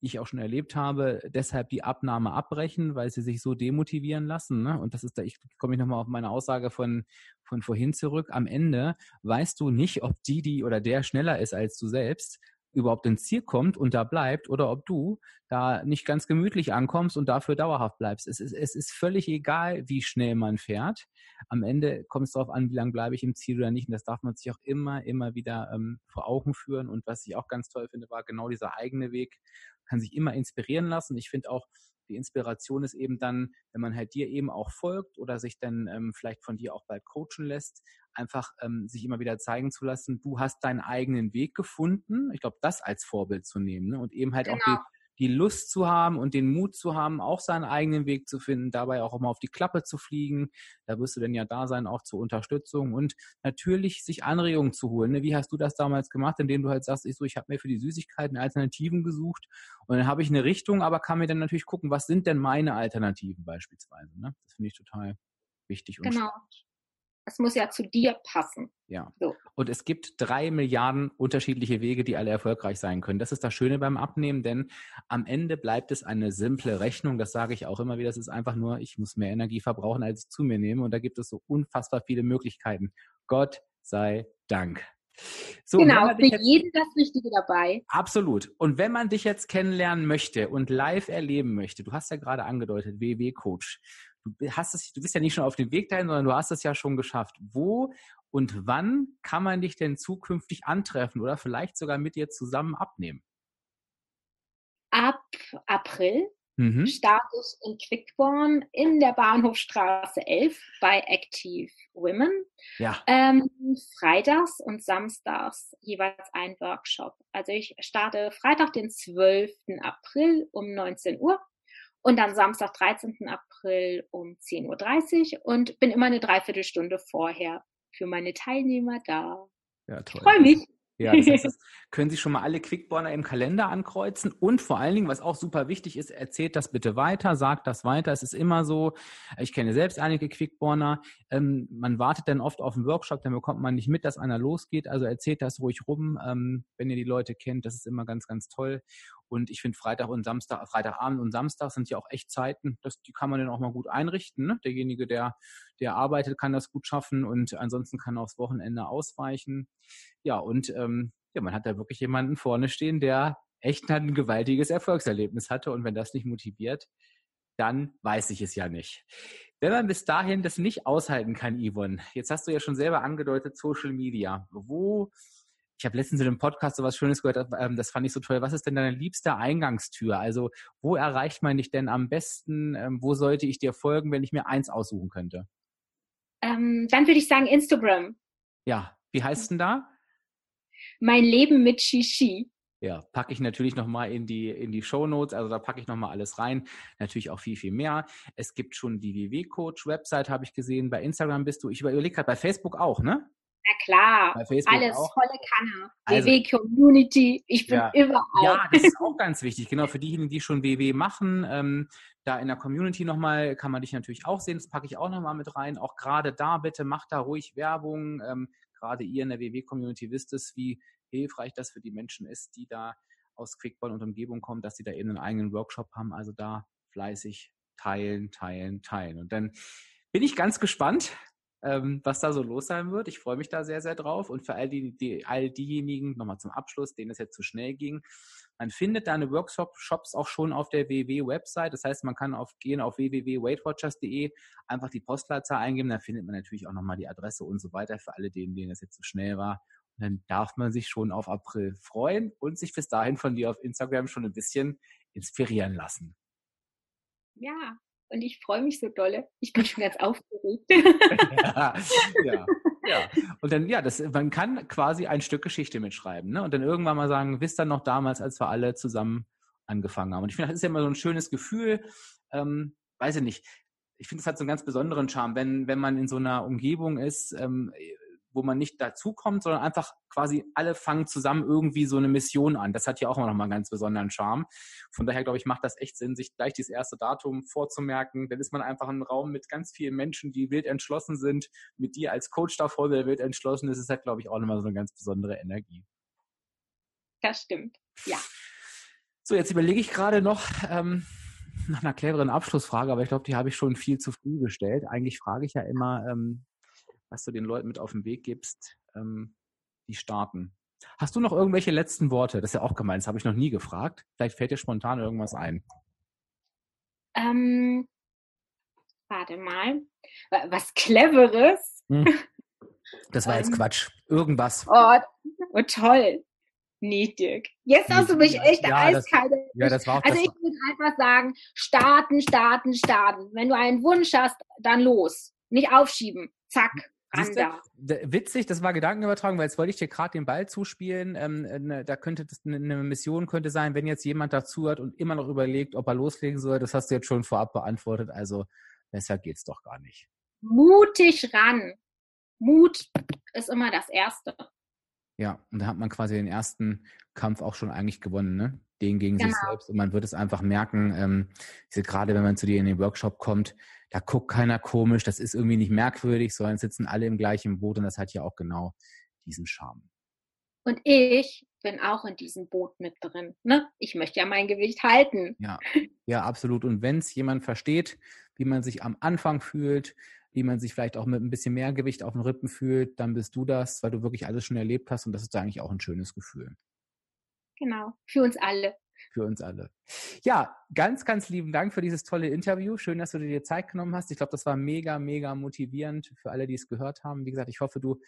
ich auch schon erlebt habe, deshalb die Abnahme abbrechen, weil sie sich so demotivieren lassen. Ne? Und das ist da, ich komme ich nochmal auf meine Aussage von, von vorhin zurück. Am Ende weißt du nicht, ob die, die oder der schneller ist als du selbst, überhaupt ins Ziel kommt und da bleibt oder ob du da nicht ganz gemütlich ankommst und dafür dauerhaft bleibst. Es ist, es ist völlig egal, wie schnell man fährt. Am Ende kommt es darauf an, wie lange bleibe ich im Ziel oder nicht. Und das darf man sich auch immer, immer wieder ähm, vor Augen führen. Und was ich auch ganz toll finde, war genau dieser eigene Weg. kann sich immer inspirieren lassen. Ich finde auch, die Inspiration ist eben dann, wenn man halt dir eben auch folgt oder sich dann ähm, vielleicht von dir auch bald coachen lässt, einfach ähm, sich immer wieder zeigen zu lassen, du hast deinen eigenen Weg gefunden. Ich glaube, das als Vorbild zu nehmen ne? und eben halt genau. auch die, genau die Lust zu haben und den Mut zu haben, auch seinen eigenen Weg zu finden, dabei auch mal auf die Klappe zu fliegen. Da wirst du denn ja da sein, auch zur Unterstützung und natürlich sich Anregungen zu holen. Ne? Wie hast du das damals gemacht, indem du halt sagst, ich so, ich habe mir für die Süßigkeiten Alternativen gesucht und dann habe ich eine Richtung, aber kann mir dann natürlich gucken, was sind denn meine Alternativen beispielsweise. Ne? Das finde ich total wichtig und genau. Spannend. Es muss ja zu dir passen. Ja. So. Und es gibt drei Milliarden unterschiedliche Wege, die alle erfolgreich sein können. Das ist das Schöne beim Abnehmen, denn am Ende bleibt es eine simple Rechnung. Das sage ich auch immer wieder. Es ist einfach nur, ich muss mehr Energie verbrauchen, als ich zu mir nehme. Und da gibt es so unfassbar viele Möglichkeiten. Gott sei Dank. So, genau, für jetzt, jeden das Richtige dabei. Absolut. Und wenn man dich jetzt kennenlernen möchte und live erleben möchte, du hast ja gerade angedeutet, WW-Coach, du hast es, du bist ja nicht schon auf dem Weg dahin, sondern du hast es ja schon geschafft. Wo Und wann kann man dich denn zukünftig antreffen oder vielleicht sogar mit dir zusammen abnehmen? Ab April mhm. starte ich in Quickborn in der Bahnhofstraße 11 bei Active Women. Ja. Ähm, freitags und samstags jeweils ein Workshop. Also ich starte Freitag, den 12. April um 19 Uhr und dann Samstag, 13. April um 10.30 Uhr und bin immer eine Dreiviertelstunde vorher für meine Teilnehmer da. Ja, toll. Ich freue mich. Ja, das heißt, das können Sie schon mal alle Quickborner im Kalender ankreuzen. Und vor allen Dingen, was auch super wichtig ist, erzählt das bitte weiter, sagt das weiter. Es ist immer so, ich kenne selbst einige Quickborner, ähm, man wartet dann oft auf einen Workshop, dann bekommt man nicht mit, dass einer losgeht. Also erzählt das ruhig rum, ähm, wenn ihr die Leute kennt. Das ist immer ganz, ganz toll. Und ich finde Freitag und Samstag, Freitagabend und Samstag sind ja auch echt Zeiten, das, die kann man dann auch mal gut einrichten. Ne? Derjenige, der, der arbeitet, kann das gut schaffen und ansonsten kann aufs Wochenende ausweichen. Ja, und ähm, ja, man hat da wirklich jemanden vorne stehen, der echt ein gewaltiges Erfolgserlebnis hatte. Und wenn das nicht motiviert, dann weiß ich es ja nicht. Wenn man bis dahin das nicht aushalten kann, Yvonne, jetzt hast du ja schon selber angedeutet, Social Media. Wo ich habe letztens in einem Podcast so was Schönes gehört, ähm, das fand ich so toll. Was ist denn deine liebste Eingangstür? Also wo erreicht man dich denn am besten? Ähm, wo sollte ich dir folgen, wenn ich mir eins aussuchen könnte? Ähm, dann würde ich sagen Instagram. Ja, wie heißt denn da? Mein Leben mit Shishi. Ja, packe ich natürlich nochmal in die, in die Show Notes. Also da packe ich nochmal alles rein. Natürlich auch viel, viel mehr. Es gibt schon die WW-Coach-Website, habe ich gesehen. Bei Instagram bist du. Ich überlege gerade bei Facebook auch, ne? Na klar, alles auch. volle Kanne. Also, WW Community, ich bin ja, überall. Ja, das ist auch ganz wichtig. Genau, für diejenigen, die schon WW machen, ähm, da in der Community nochmal kann man dich natürlich auch sehen. Das packe ich auch nochmal mit rein. Auch gerade da bitte macht da ruhig Werbung. Ähm, gerade ihr in der WW-Community wisst es, wie hilfreich das für die Menschen ist, die da aus Quickball und Umgebung kommen, dass sie da eben einen eigenen Workshop haben. Also da fleißig teilen, teilen, teilen. Und dann bin ich ganz gespannt, ähm, was da so los sein wird. Ich freue mich da sehr, sehr drauf. Und für all, die, die, all diejenigen, nochmal zum Abschluss, denen es jetzt zu schnell ging, man findet deine Workshops auch schon auf der WW-Website. Das heißt, man kann auf, gehen auf www.weightwatchers.de, einfach die Postleitzahl eingeben. Da findet man natürlich auch nochmal die Adresse und so weiter für alle, denen, denen es jetzt zu schnell war. Und dann darf man sich schon auf April freuen und sich bis dahin von dir auf Instagram schon ein bisschen inspirieren lassen. Ja, und ich freue mich so dolle. Ich bin schon ganz aufgeregt. ja, ja, ja. Und dann, ja, das, man kann quasi ein Stück Geschichte mitschreiben. Ne? Und dann irgendwann mal sagen, wisst dann noch damals, als wir alle zusammen angefangen haben. Und ich finde, das ist ja immer so ein schönes Gefühl. Ähm, weiß ich nicht. Ich finde, es hat so einen ganz besonderen Charme, wenn, wenn man in so einer Umgebung ist, ähm, wo man nicht dazukommt, sondern einfach quasi alle fangen zusammen irgendwie so eine Mission an. Das hat ja auch immer noch mal einen ganz besonderen Charme. Von daher, glaube ich, macht das echt Sinn, sich gleich dieses erste Datum vorzumerken. Dann ist man einfach ein Raum mit ganz vielen Menschen, die wild entschlossen sind. Mit dir als Coach davor, der wild entschlossen ist, ist halt, glaube ich, auch nochmal so eine ganz besondere Energie. Das stimmt, ja. So, jetzt überlege ich gerade noch, ähm, nach einer cleveren Abschlussfrage, aber ich glaube, die habe ich schon viel zu früh gestellt. Eigentlich frage ich ja immer, ähm, was du den Leuten mit auf den Weg gibst, ähm, die starten. Hast du noch irgendwelche letzten Worte? Das ist ja auch gemeint, das habe ich noch nie gefragt. Vielleicht fällt dir spontan irgendwas ein. Ähm, warte mal. Was Cleveres? Hm. Das war jetzt ähm, Quatsch. Irgendwas. Oh, oh toll. Nee, Dirk. Jetzt hast du mich echt ja, eiskalt. Das, ja, das war auch also ich würde einfach sagen, starten, starten, starten. Wenn du einen Wunsch hast, dann los. Nicht aufschieben. Zack. Siehste, witzig, das war Gedankenübertragung, weil jetzt wollte ich dir gerade den Ball zuspielen. Ähm, ne, da könnte das eine, eine Mission könnte sein, wenn jetzt jemand dazu hat und immer noch überlegt, ob er loslegen soll. Das hast du jetzt schon vorab beantwortet. Also besser geht's doch gar nicht. Mutig ran. Mut ist immer das Erste. Ja, und da hat man quasi den ersten Kampf auch schon eigentlich gewonnen, ne? Den gegen genau. sich selbst. Und man wird es einfach merken, ähm, gerade wenn man zu dir in den Workshop kommt, da guckt keiner komisch, das ist irgendwie nicht merkwürdig, sondern sitzen alle im gleichen Boot und das hat ja auch genau diesen Charme. Und ich bin auch in diesem Boot mit drin. Ne? Ich möchte ja mein Gewicht halten. Ja, ja absolut. Und wenn es jemand versteht, wie man sich am Anfang fühlt, wie man sich vielleicht auch mit ein bisschen mehr Gewicht auf den Rippen fühlt, dann bist du das, weil du wirklich alles schon erlebt hast und das ist eigentlich auch ein schönes Gefühl. Genau, für uns alle. Für uns alle. Ja, ganz, ganz lieben Dank für dieses tolle Interview. Schön, dass du dir Zeit genommen hast. Ich glaube, das war mega, mega motivierend für alle, die es gehört haben. Wie gesagt, ich hoffe, du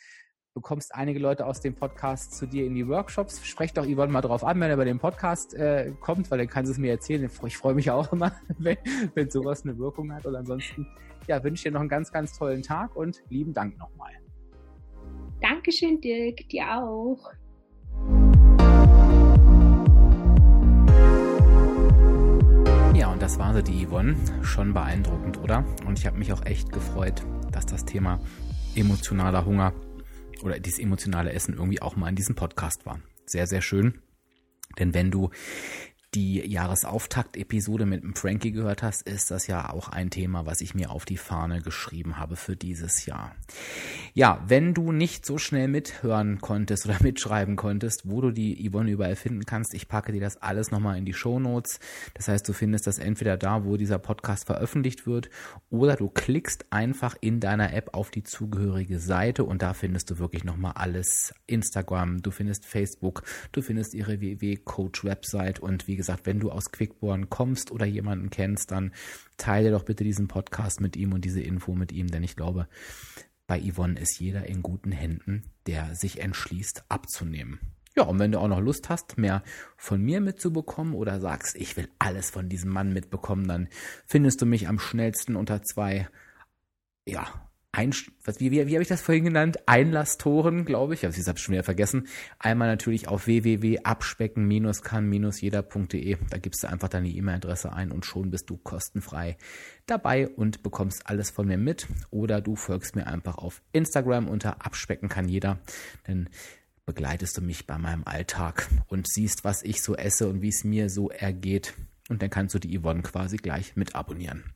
bekommst einige Leute aus dem Podcast zu dir in die Workshops. Sprecht doch Yvonne mal drauf an, wenn er bei dem Podcast äh, kommt, weil dann kannst du es mir erzählen. Ich freue mich auch immer, wenn, wenn sowas eine Wirkung hat. Und ansonsten ja, wünsche dir noch einen ganz, ganz tollen Tag und lieben Dank nochmal. Dankeschön, Dirk. Dir auch. Und das war sie, die Yvonne. Schon beeindruckend, oder? Und ich habe mich auch echt gefreut, dass das Thema emotionaler Hunger oder dieses emotionale Essen irgendwie auch mal in diesem Podcast war. Sehr, sehr schön. Denn wenn du die Jahresauftakt-Episode mit dem Frankie gehört hast, ist das ja auch ein Thema, was ich mir auf die Fahne geschrieben habe für dieses Jahr. Ja, wenn du nicht so schnell mithören konntest oder mitschreiben konntest, wo du die Yvonne überall finden kannst, ich packe dir das alles nochmal in die Show Notes. Das heißt, du findest das entweder da, wo dieser Podcast veröffentlicht wird, oder du klickst einfach in deiner App auf die zugehörige Seite und da findest du wirklich nochmal alles. Instagram, du findest Facebook, du findest ihre WW-Coach-Website und wie gesagt, wenn du aus Quickborn kommst oder jemanden kennst, dann teile doch bitte diesen Podcast mit ihm und diese Info mit ihm, denn ich glaube, bei Yvonne ist jeder in guten Händen, der sich entschließt abzunehmen. Ja, und wenn du auch noch Lust hast, mehr von mir mitzubekommen oder sagst, ich will alles von diesem Mann mitbekommen, dann findest du mich am schnellsten unter zwei, ja, ein, was, wie, wie, wie habe ich das vorhin genannt? Einlasstoren, glaube ich. Also ich habe es schon wieder vergessen. Einmal natürlich auf www.abspecken-kann-jeder.de. Da gibst du einfach deine E-Mail-Adresse ein und schon bist du kostenfrei dabei und bekommst alles von mir mit. Oder du folgst mir einfach auf Instagram unter Abspecken kann jeder. Denn begleitest du mich bei meinem Alltag und siehst, was ich so esse und wie es mir so ergeht. Und dann kannst du die Yvonne quasi gleich mit abonnieren.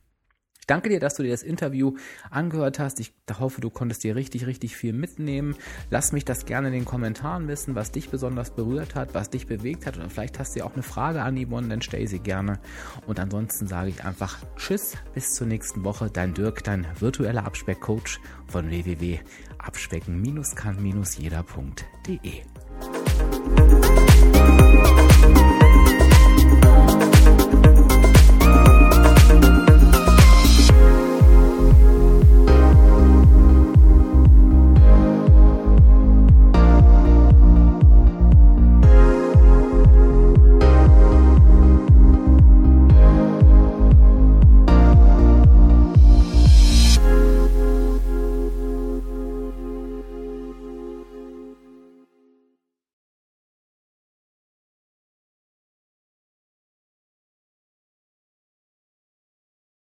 Ich danke dir, dass du dir das Interview angehört hast. Ich hoffe, du konntest dir richtig, richtig viel mitnehmen. Lass mich das gerne in den Kommentaren wissen, was dich besonders berührt hat, was dich bewegt hat. Oder vielleicht hast du ja auch eine Frage an Yvonne, dann stell sie gerne. Und ansonsten sage ich einfach Tschüss, bis zur nächsten Woche. Dein Dirk, dein virtueller Abspeckcoach von www.abspecken-kann-jeder.de.